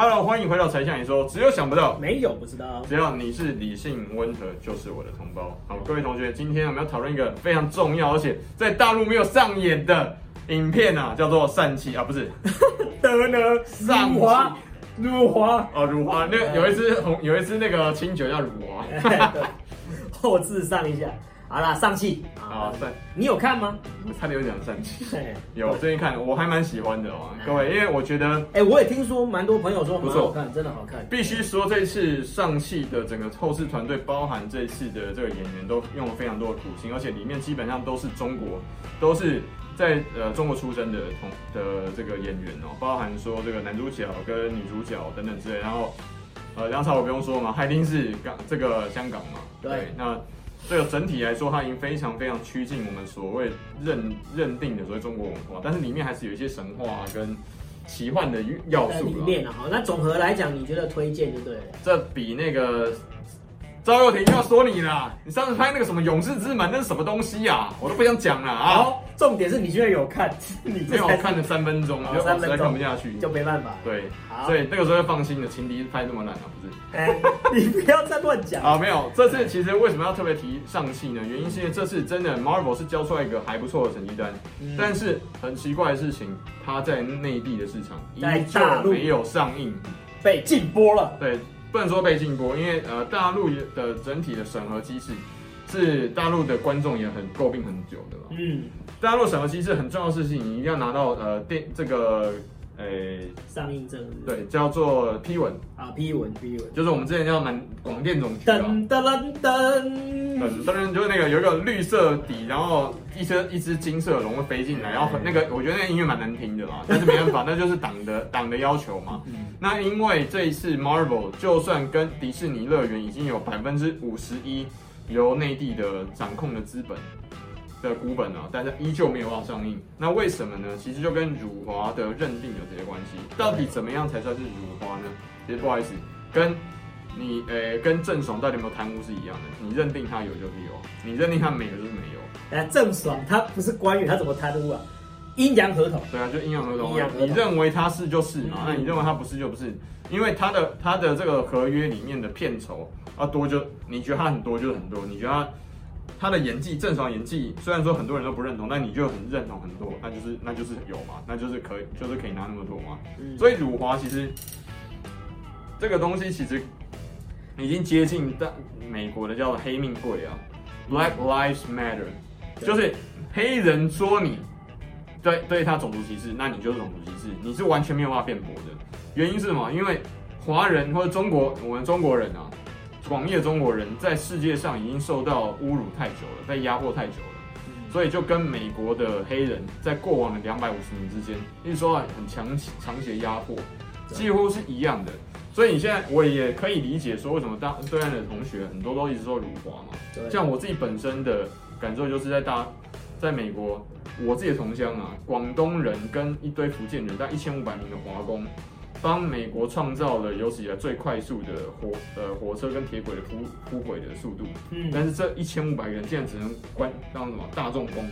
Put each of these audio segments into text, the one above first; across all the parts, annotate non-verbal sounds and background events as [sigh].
Hello，欢迎回到柴 Sean 你说，只有想不到，没有不知道。只要你是理性温和，就是我的同胞。好，各位同学，今天我们要讨论一个非常重要，而且在大陆没有上演的影片啊，叫做疝气啊，不是 [laughs] 德呢，上华，辱华哦，辱华。那有一支红，有一支那个清酒叫辱华，[laughs] 后置上一下。好啦，上戏啊，对，你有看吗？差点有讲上戏，[laughs] 有最近看，我还蛮喜欢的哦，各位，因为我觉得，哎，我也听说蛮多朋友说很好看，真的好看。必须说，这次上戏的整个后制团队，包含这次的这个演员，都用了非常多的苦心，而且里面基本上都是中国，都是在呃中国出生的同的这个演员哦，包含说这个男主角跟女主角等等之类，然后呃梁朝伟不用说嘛，海丁是港这个香港嘛，对，那。这个整体来说，它已经非常非常趋近我们所谓认认定的所谓中国文化，但是里面还是有一些神话跟奇幻的要素里面啊。好，那总和来讲，你觉得推荐就对了。这比那个。赵又廷要说你了，你上次拍那个什么《勇士之门》，那是什么东西啊？我都不想讲了啊！好，重点是你居然有看，你没有看了三分钟，就实在看不下去，就没办法。对，所以那个时候要放心的，情敌拍那么烂啊，不是？[laughs] 哎，你不要再乱讲 [laughs] 啊！没有，这次其实为什么要特别提上戏呢？原因是因为这次真的 Marvel 是交出来一个还不错的成绩单，但是很奇怪的事情，它在内地的市场依旧没有上映，被禁播了。对。不能说被禁播，因为呃，大陆的整体的审核机制是大陆的观众也很诟病很久的了。嗯，大陆审核机制很重要的事情，你一定要拿到呃电这个。诶，上映证对，叫做批文啊，批文批文，就是我们之前叫南广电总局啊。噔噔噔噔，噔噔，就是那个有一个绿色底，然后一只一只金色龙会飞进来，然后那个我觉得那个音乐蛮难听的啦，但是没办法，那就是党的党的要求嘛。那因为这一次 Marvel 就算跟迪士尼乐园已经有百分之五十一由内地的掌控的资本。的股本啊，但是依旧没有办法上映。那为什么呢？其实就跟辱华的认定有直接关系。到底怎么样才算是辱华呢？其实不好意思，跟你呃、欸、跟郑爽到底有没有贪污是一样的。你认定他有就是有，你认定他没有就是没有。哎，郑爽他不是官员，他怎么贪污啊？阴阳合同。对啊，就阴阳合同。合同你认为他是就是嘛？那你认为他不是就不是？因为他的他的这个合约里面的片酬啊多就你觉得他很多就是很多，你觉得他。他的演技，郑爽演技，虽然说很多人都不认同，但你就很认同很多，那就是那就是有嘛，那就是可以，就是可以拿那么多嘛。嗯、所以辱华其实这个东西其实已经接近大美国的叫做黑命贵啊，Black Lives Matter，就是黑人说你对对他种族歧视，那你就是种族歧视，你是完全没有办法辩驳的。原因是什么？因为华人或者中国，我们中国人啊。广义的中国人在世界上已经受到侮辱太久了，被压迫太久了，所以就跟美国的黑人在过往的两百五十年之间，一直受到很强长期的压迫，几乎是一样的。所以你现在我也可以理解说，为什么大对岸的同学很多都一直说辱华嘛。像我自己本身的感受，就是在大在美国，我自己的同乡啊，广东人跟一堆福建人，大概一千五百名的华工。帮美国创造了有史以来最快速的火呃火车跟铁轨的铺铺轨的速度，嗯，但是这一千五百个人竟然只能关当什么大众工，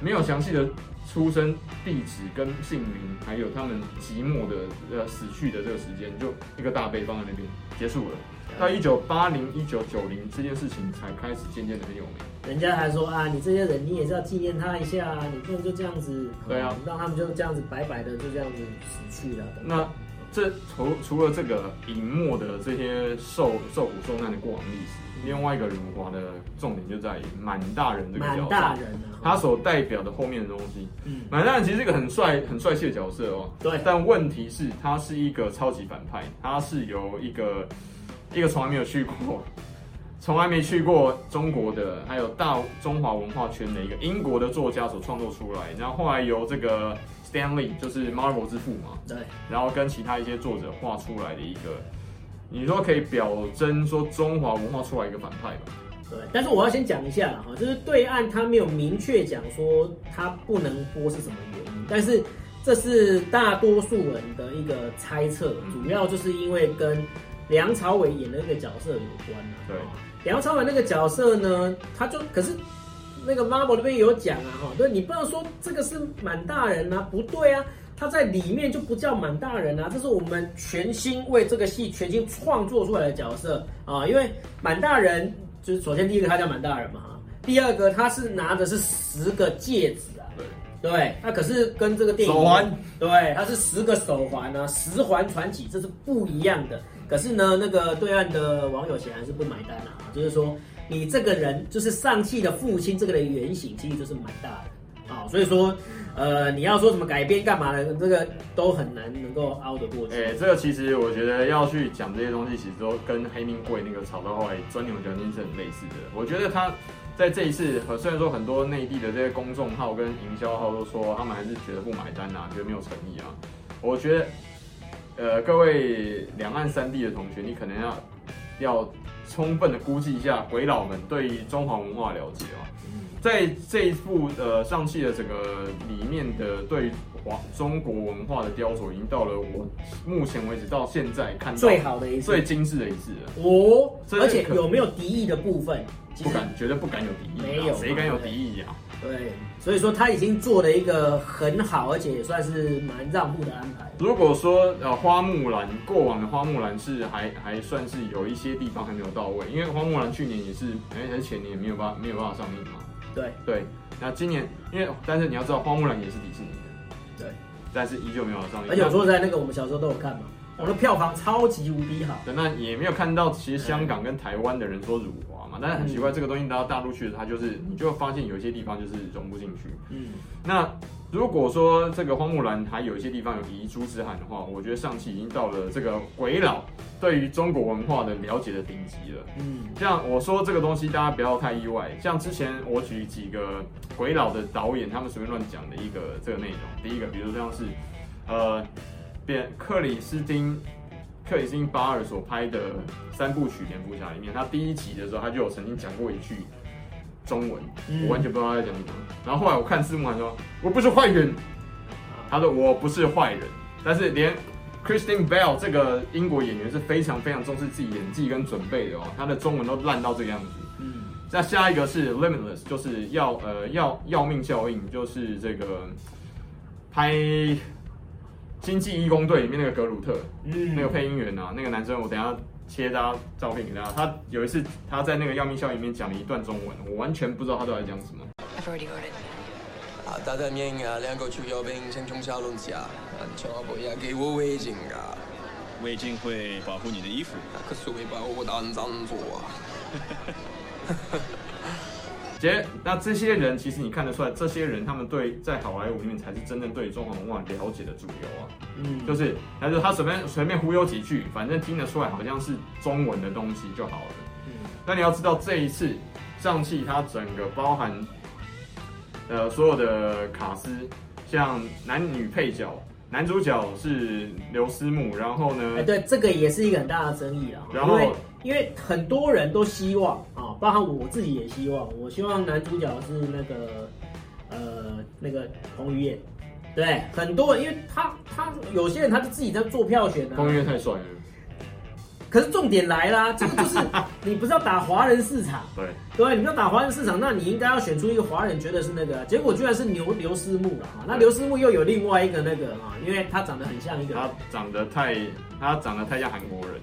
没有详细的出生地址跟姓名，还有他们寂寞的呃死去的这个时间，就一个大碑放在那边结束了。到一九八零一九九零这件事情才开始渐渐的很有名。人家还说啊，你这些人你也是要纪念他一下，你不能就这样子，对啊，让他们就这样子白白的就这样子死去了。那这除除了这个隐没的这些受受苦受难的过往历史，另外一个辱华的重点就在于满大人这个角色，满大人他所代表的后面的东西。嗯，满大人其实是一个很帅很帅气的角色哦。对，但问题是他是一个超级反派，他是由一个一个从来没有去过。[laughs] 从来没去过中国的，还有大中华文化圈的一个英国的作家所创作出来，然后后来由这个 Stan Lee，就是 Marvel 之父嘛，对，然后跟其他一些作者画出来的一个，你说可以表征说中华文化出来一个反派吧？对，但是我要先讲一下哈，就是对岸他没有明确讲说他不能播是什么原因，但是这是大多数人的一个猜测，主要就是因为跟梁朝伟演的那个角色有关啊，对。梁朝伟那个角色呢，他就可是那个 Marvel 那边有讲啊，哈，对，你不能说这个是满大人啊，不对啊，他在里面就不叫满大人啊，这是我们全新为这个戏全新创作出来的角色啊。因为满大人就是首先第一个他叫满大人嘛，第二个他是拿的是十个戒指啊，对对，那可是跟这个电影手环，对，它是十个手环啊，十环传奇，这是不一样的。可是呢，那个对岸的网友显然是不买单啊，就是说你这个人就是尚气的父亲，这个的原型其实就是蛮大的啊，所以说。呃，你要说什么改编干嘛的，这个都很难能够凹得过去。哎、欸，这个其实我觉得要去讲这些东西，其实都跟黑命贵那个吵到后来钻牛角尖是很类似的。我觉得他在这一次，虽然说很多内地的这些公众号跟营销号都说他们还是觉得不买单啊，觉得没有诚意啊。我觉得，呃，各位两岸三地的同学，你可能要要充分的估计一下鬼佬们对于中华文化了解啊。在这一部呃上气的整个里面的对华中国文化的雕琢，已经到了我目前为止到现在看到最好的一次、最精致的一次了。哦，而且有没有敌意的部分？不敢，绝对不敢有敌意。没有，谁敢有敌意呀？对，所以说他已经做了一个很好，而且也算是蛮让步的安排。如果说呃花木兰过往的花木兰是还还算是有一些地方还没有到位，因为花木兰去年也是哎还是前年没有办没有办法上映嘛。对对，那今年因为，但是你要知道，花木兰也是迪士尼的，对，但是依旧没有上映。而且我说在那个我们小时候都有看嘛，我的票房超级无敌好。对，那也没有看到，其实香港跟台湾的人说辱华嘛，但是很奇怪，这个东西到大陆去，它就是你就会发现有一些地方就是融不进去。嗯，那。如果说这个花木兰还有一些地方有遗珠之憾的话，我觉得上期已经到了这个鬼佬对于中国文化的了解的顶级了。嗯，像我说这个东西，大家不要太意外。像之前我举几个鬼佬的导演，他们随便乱讲的一个这个内容。第一个，比如说像是呃，变克里斯汀克里斯汀巴尔所拍的三部曲蝙蝠侠里面，他第一集的时候，他就有曾经讲过一句。中文，我完全不知道他在讲什么。然后后来我看字幕，他说我不是坏人，他说我不是坏人。但是连 Kristen Bell 这个英国演员是非常非常重视自己演技跟准备的哦，他的中文都烂到这个样子。嗯，那下一个是 Limitless，就是要呃要要命效应，就是这个拍星际义工队里面那个格鲁特，嗯，那个配音员啊，那个男生，我等一下。切他照片给大家。他有一次他在那个要命效应里面讲了一段中文，我完全不知道他都在讲什么。I've already got it. 啊，大家明啊，两个退休兵青春小龙虾，全部要给我围巾啊！围巾会保护你的衣服，可是会把我当脏做啊！[laughs] 姐，那这些人其实你看得出来，这些人他们对在好莱坞里面才是真正对中华文化了解的主流啊。嗯，就是，他就他随便随便忽悠几句，反正听得出来好像是中文的东西就好了。嗯，那你要知道这一次上汽它整个包含呃所有的卡司，像男女配角。男主角是刘思慕，然后呢？哎，对，这个也是一个很大的争议啊。然后，因为因为很多人都希望啊，包含我自己也希望，我希望男主角是那个呃那个彭于晏。对，很多人，因为他他有些人他是自己在做票选的。彭于晏太帅了。可是重点来啦，这个就是 [laughs] 你不是要打华人市场，对对，你要打华人市场，那你应该要选出一个华人觉得是那个，结果居然是刘刘思慕了啊！那刘思慕又有另外一个那个啊，因为他长得很像一个，他长得太他长得太像韩国人，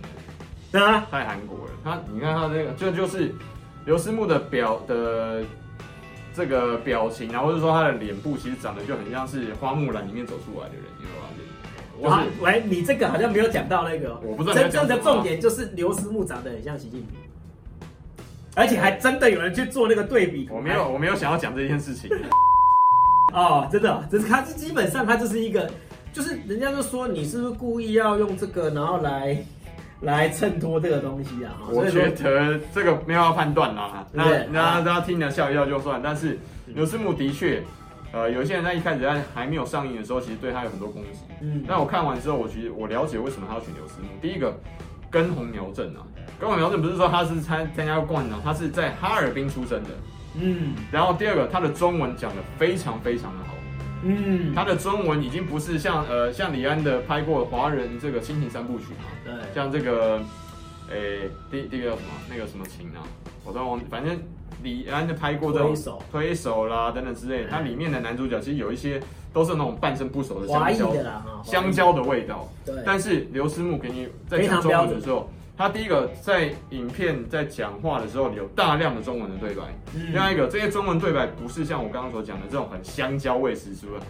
对啊，太韩国人。他你看他这个就就是刘思慕的表的这个表情啊，或者说他的脸部，其实长得就很像是花木兰里面走出来的人，你知道吗？哇，喂，你这个好像没有讲到那个，我不知道。真正的重点就是刘思慕长得很像习近平，而且还真的有人去做那个对比。我没有，我没有想要讲这件事情。[laughs] 哦，真的，只是他，是基本上他就是一个，就是人家就说你是不是故意要用这个，然后来来衬托这个东西啊？我觉得这个没有要判断啦，那那大家听了笑一笑就算。但是刘思慕的确。呃，有些人在一开始在还没有上映的时候，其实对他有很多攻击。嗯，但我看完之后，我其实我了解为什么他要选刘思慕。第一个，根红苗正啊，根红苗正不是说他是参参加过冠军，他是在哈尔滨出生的。嗯，然后第二个，他的中文讲的非常非常的好。嗯，他的中文已经不是像呃像李安的拍过华人这个亲情三部曲嘛？对，像这个，诶、欸，第第一个叫什么？那个什么情啊？我都忘，反正。李安的拍过这种推手啦等等之类的，它里面的男主角其实有一些都是那种半生不熟的香蕉的啦，香蕉的味道。对，但是刘思慕给你在讲中文的时候，他第一个在影片在讲话的时候有大量的中文的对白，另外一个这些中文对白不是像我刚刚所讲的这种很香蕉味十足的。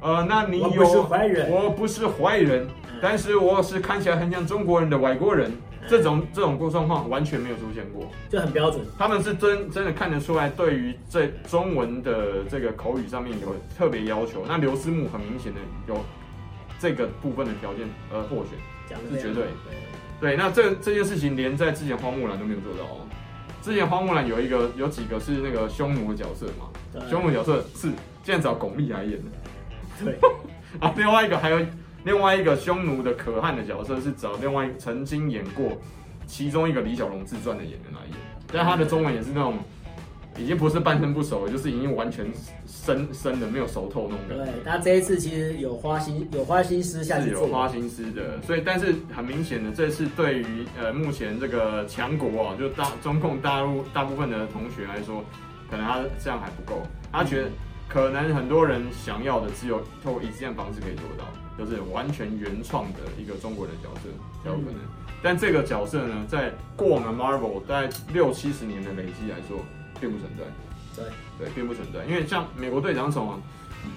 呃，那你有？我不是坏人，我不是坏人，但是我是看起来很像中国人的外国人。这种这种状况完全没有出现过，就很标准。他们是真真的看得出来，对于这中文的这个口语上面有特别要求。那刘思慕很明显的有这个部分的条件而获选，是绝对。对，那这这件事情连在之前花木兰都没有做到哦。之前花木兰有一个有几个是那个匈奴的角色嘛，匈奴角色是竟然找巩俐来演的。对，[laughs] 啊，另外一个还有另外一个匈奴的可汗的角色是找另外曾经演过其中一个李小龙自传的演员来演，但他的中文也是那种已经不是半生不熟，就是已经完全生生的没有熟透那种感觉。对，他这一次其实有花心有花心思下去有花心思的，所以但是很明显的，这次对于呃目前这个强国啊，就大中共大陆大部分的同学来说，可能他这样还不够，他觉得。可能很多人想要的只有透过一这样方式可以做到，就是完全原创的一个中国人的角色才有可能。但这个角色呢，在过往的 Marvel 大概六七十年的累积来说，并不存在。对对，并不存在。因为像美国队长从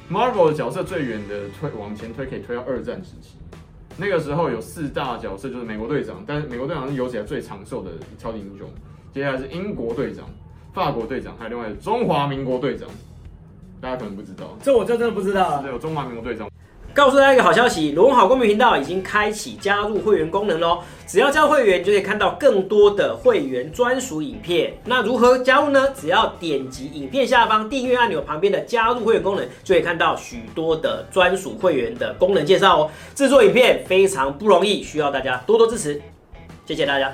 Marvel 的角色最远的推往前推，可以推到二战时期。那个时候有四大角色，就是美国队长，但是美国队长是有史以来最长寿的超级英雄。接下来是英国队长、法国队长，还有另外中华民国队长。大家可能不知道，这我就真的不知道了。是有中华民国队长。告诉大家一个好消息，罗文好公民频道已经开启加入会员功能喽！只要加入会员，就可以看到更多的会员专属影片。那如何加入呢？只要点击影片下方订阅按钮旁边的加入会员功能，就可以看到许多的专属会员的功能介绍哦。制作影片非常不容易，需要大家多多支持，谢谢大家。